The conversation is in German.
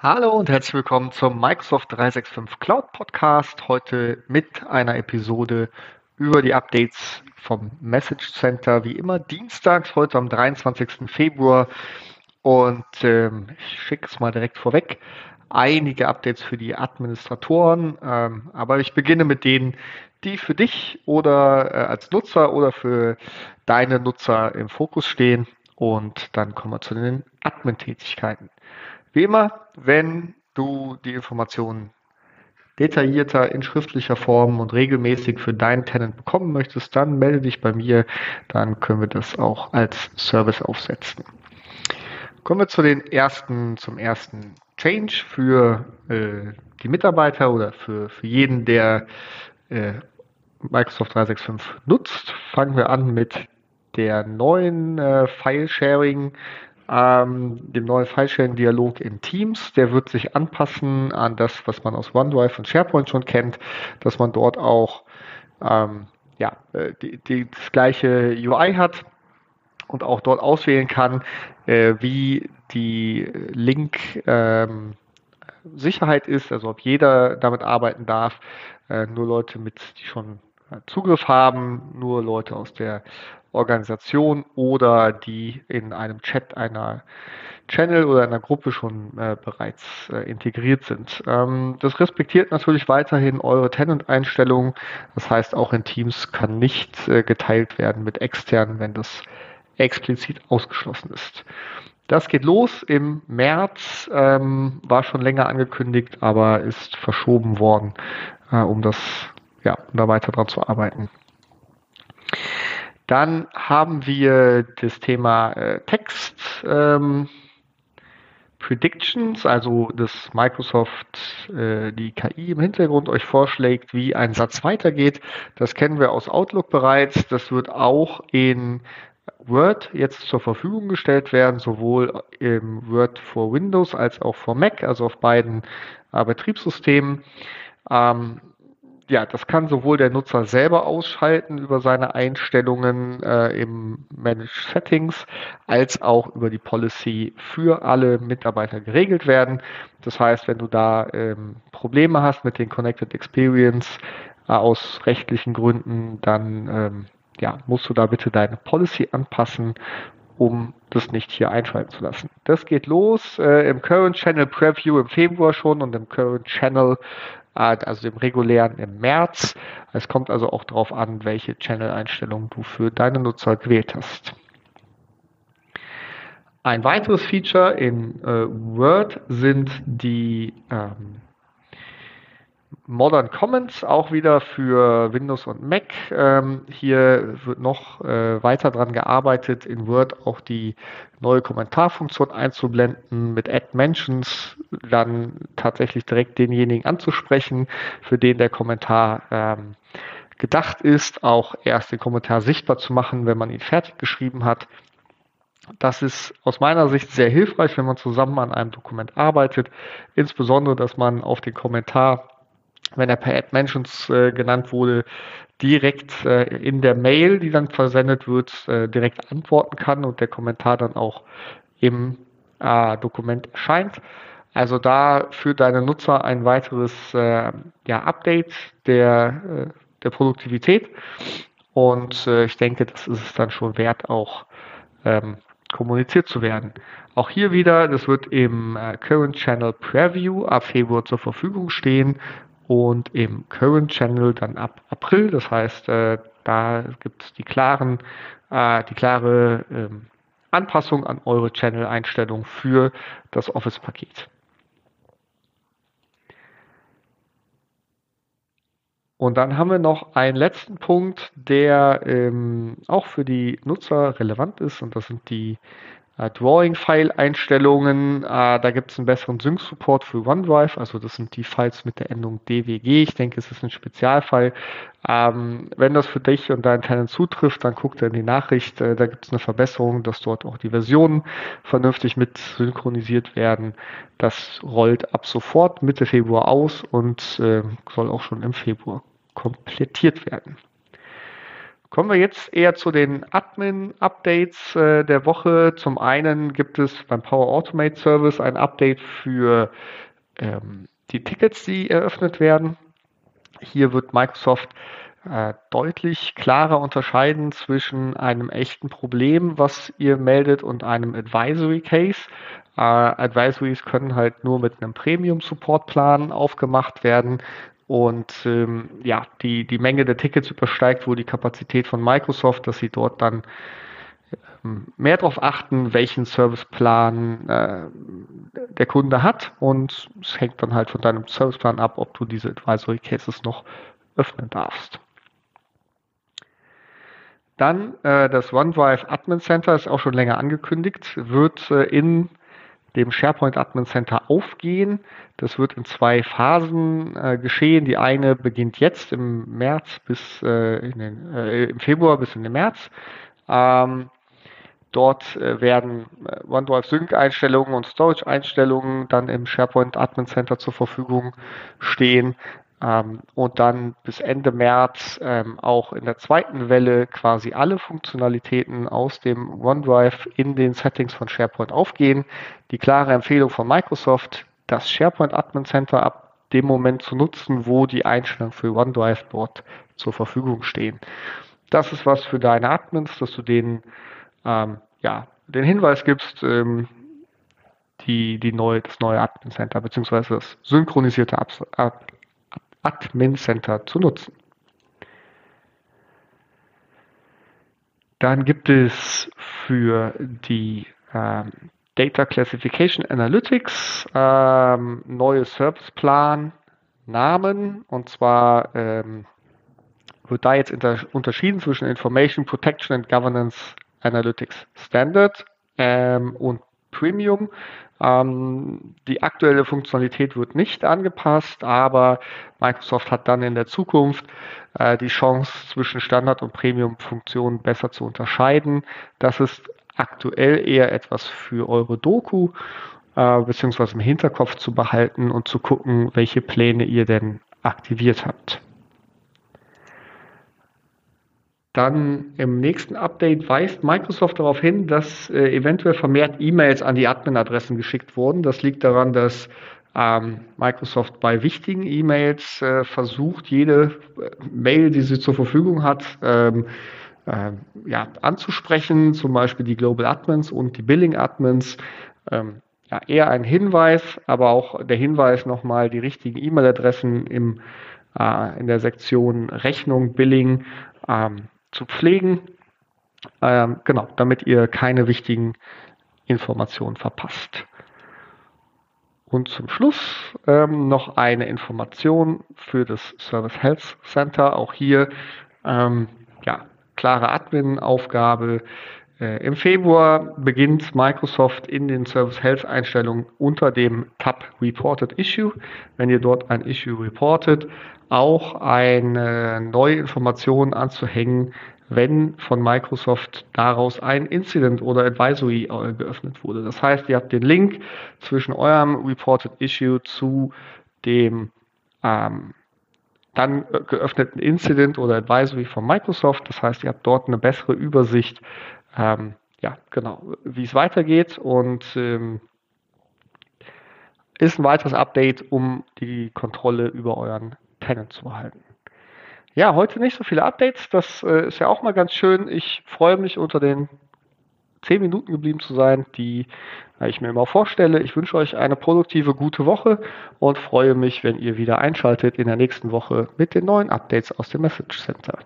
Hallo und herzlich willkommen zum Microsoft 365 Cloud Podcast. Heute mit einer Episode über die Updates vom Message Center. Wie immer dienstags, heute am 23. Februar. Und ähm, ich schicke es mal direkt vorweg. Einige Updates für die Administratoren, ähm, aber ich beginne mit denen, die für dich oder äh, als Nutzer oder für deine Nutzer im Fokus stehen. Und dann kommen wir zu den Admin-Tätigkeiten. Wie immer, wenn du die Informationen detaillierter in schriftlicher Form und regelmäßig für deinen Tenant bekommen möchtest, dann melde dich bei mir, dann können wir das auch als Service aufsetzen. Kommen wir zu den ersten, zum ersten Change für äh, die Mitarbeiter oder für, für jeden, der äh, Microsoft 365 nutzt. Fangen wir an mit der neuen äh, File-Sharing ähm, dem neuen File-Sharing-Dialog in Teams. Der wird sich anpassen an das, was man aus OneDrive und SharePoint schon kennt, dass man dort auch ähm, ja, äh, die, die, das gleiche UI hat und auch dort auswählen kann, äh, wie die Link ähm, Sicherheit ist, also ob jeder damit arbeiten darf, äh, nur Leute mit, die schon Zugriff haben, nur Leute aus der Organisation oder die in einem Chat einer Channel oder einer Gruppe schon äh, bereits äh, integriert sind. Ähm, das respektiert natürlich weiterhin eure Tenant-Einstellungen. Das heißt, auch in Teams kann nicht äh, geteilt werden mit externen, wenn das explizit ausgeschlossen ist. Das geht los im März, ähm, war schon länger angekündigt, aber ist verschoben worden, äh, um das, ja, da weiter dran zu arbeiten. Dann haben wir das Thema äh, Text ähm, Predictions, also dass Microsoft äh, die KI im Hintergrund euch vorschlägt, wie ein Satz weitergeht. Das kennen wir aus Outlook bereits. Das wird auch in Word jetzt zur Verfügung gestellt werden, sowohl im Word for Windows als auch for Mac, also auf beiden äh, Betriebssystemen. Ähm, ja, das kann sowohl der Nutzer selber ausschalten über seine Einstellungen äh, im Managed Settings, als auch über die Policy für alle Mitarbeiter geregelt werden. Das heißt, wenn du da ähm, Probleme hast mit den Connected Experience äh, aus rechtlichen Gründen, dann ähm, ja, musst du da bitte deine Policy anpassen um das nicht hier einschalten zu lassen. Das geht los äh, im Current Channel Preview im Februar schon und im Current Channel also dem regulären im März. Es kommt also auch darauf an, welche Channel-Einstellungen du für deine Nutzer gewählt hast. Ein weiteres Feature in äh, Word sind die ähm, Modern Comments auch wieder für Windows und Mac. Ähm, hier wird noch äh, weiter dran gearbeitet, in Word auch die neue Kommentarfunktion einzublenden, mit Add Mentions dann tatsächlich direkt denjenigen anzusprechen, für den der Kommentar ähm, gedacht ist, auch erst den Kommentar sichtbar zu machen, wenn man ihn fertig geschrieben hat. Das ist aus meiner Sicht sehr hilfreich, wenn man zusammen an einem Dokument arbeitet, insbesondere, dass man auf den Kommentar wenn er per Add Mentions äh, genannt wurde, direkt äh, in der Mail, die dann versendet wird, äh, direkt antworten kann und der Kommentar dann auch im äh, Dokument erscheint. Also da für deine Nutzer ein weiteres äh, ja, Update der, äh, der Produktivität. Und ich denke, das ist es dann schon wert, auch ähm, kommuniziert zu werden. Auch hier wieder, das wird im Current Channel Preview ab Februar zur Verfügung stehen und im Current Channel dann ab April. Das heißt, äh, da gibt es die klaren, äh, die klare ähm, Anpassung an eure Channel-Einstellung für das Office-Paket. Und dann haben wir noch einen letzten Punkt, der ähm, auch für die Nutzer relevant ist, und das sind die äh, Drawing-File-Einstellungen. Äh, da gibt es einen besseren Sync-Support für OneDrive. Also das sind die Files mit der Endung DWG. Ich denke, es ist ein Spezialfall. Ähm, wenn das für dich und deinen Tenant zutrifft, dann guckt er in die Nachricht. Äh, da gibt es eine Verbesserung, dass dort auch die Versionen vernünftig mit synchronisiert werden. Das rollt ab sofort Mitte Februar aus und äh, soll auch schon im Februar komplettiert werden. Kommen wir jetzt eher zu den Admin-Updates äh, der Woche. Zum einen gibt es beim Power Automate Service ein Update für ähm, die Tickets, die eröffnet werden. Hier wird Microsoft äh, deutlich klarer unterscheiden zwischen einem echten Problem, was ihr meldet, und einem Advisory Case. Äh, Advisories können halt nur mit einem Premium-Support-Plan aufgemacht werden. Und ähm, ja, die, die Menge der Tickets übersteigt wohl die Kapazität von Microsoft, dass sie dort dann ähm, mehr darauf achten, welchen Serviceplan äh, der Kunde hat. Und es hängt dann halt von deinem Serviceplan ab, ob du diese Advisory Cases noch öffnen darfst. Dann äh, das OneDrive Admin Center ist auch schon länger angekündigt, wird äh, in dem SharePoint Admin Center aufgehen. Das wird in zwei Phasen äh, geschehen. Die eine beginnt jetzt im März bis äh, den, äh, im Februar bis in den März. Ähm, dort äh, werden OneDrive Sync Einstellungen und Storage Einstellungen dann im SharePoint Admin Center zur Verfügung stehen ähm, und dann bis Ende März ähm, auch in der zweiten Welle quasi alle Funktionalitäten aus dem OneDrive in den Settings von SharePoint aufgehen. Die klare Empfehlung von Microsoft, das SharePoint Admin Center ab dem Moment zu nutzen, wo die Einstellungen für OneDrive dort zur Verfügung stehen. Das ist was für deine Admins, dass du denen ähm, ja, den Hinweis gibst, ähm, die, die neue, das neue Admin Center bzw. das synchronisierte Ab Ab Admin Center zu nutzen. Dann gibt es für die ähm, Data Classification Analytics ähm, neue Serviceplan Namen und zwar ähm, wird da jetzt unterschieden zwischen Information Protection and Governance Analytics Standard ähm, und Premium. Ähm, die aktuelle Funktionalität wird nicht angepasst, aber Microsoft hat dann in der Zukunft äh, die Chance zwischen Standard- und Premium-Funktionen besser zu unterscheiden. Das ist aktuell eher etwas für eure Doku, äh, beziehungsweise im Hinterkopf zu behalten und zu gucken, welche Pläne ihr denn aktiviert habt. Dann im nächsten Update weist Microsoft darauf hin, dass äh, eventuell vermehrt E-Mails an die Admin-Adressen geschickt wurden. Das liegt daran, dass ähm, Microsoft bei wichtigen E-Mails äh, versucht, jede äh, Mail, die sie zur Verfügung hat, ähm, äh, ja, anzusprechen, zum Beispiel die Global Admins und die Billing Admins. Ähm, ja, eher ein Hinweis, aber auch der Hinweis nochmal, die richtigen E-Mail-Adressen im, äh, in der Sektion Rechnung, Billing ähm, zu pflegen. Ähm, genau, damit ihr keine wichtigen Informationen verpasst. Und zum Schluss ähm, noch eine Information für das Service Health Center. Auch hier ähm, ja, klare Admin-Aufgabe. Äh, Im Februar beginnt Microsoft in den Service Health Einstellungen unter dem Tab Reported Issue, wenn ihr dort ein Issue reportet, auch eine neue Information anzuhängen, wenn von Microsoft daraus ein Incident oder Advisory äh, geöffnet wurde. Das heißt, ihr habt den Link zwischen eurem Reported Issue zu dem ähm, dann geöffneten Incident oder Advisory von Microsoft. Das heißt, ihr habt dort eine bessere Übersicht, ähm, ja, genau, wie es weitergeht und ähm, ist ein weiteres Update, um die Kontrolle über euren Tenant zu behalten. Ja, heute nicht so viele Updates. Das äh, ist ja auch mal ganz schön. Ich freue mich, unter den 10 Minuten geblieben zu sein, die äh, ich mir immer vorstelle. Ich wünsche euch eine produktive, gute Woche und freue mich, wenn ihr wieder einschaltet in der nächsten Woche mit den neuen Updates aus dem Message Center.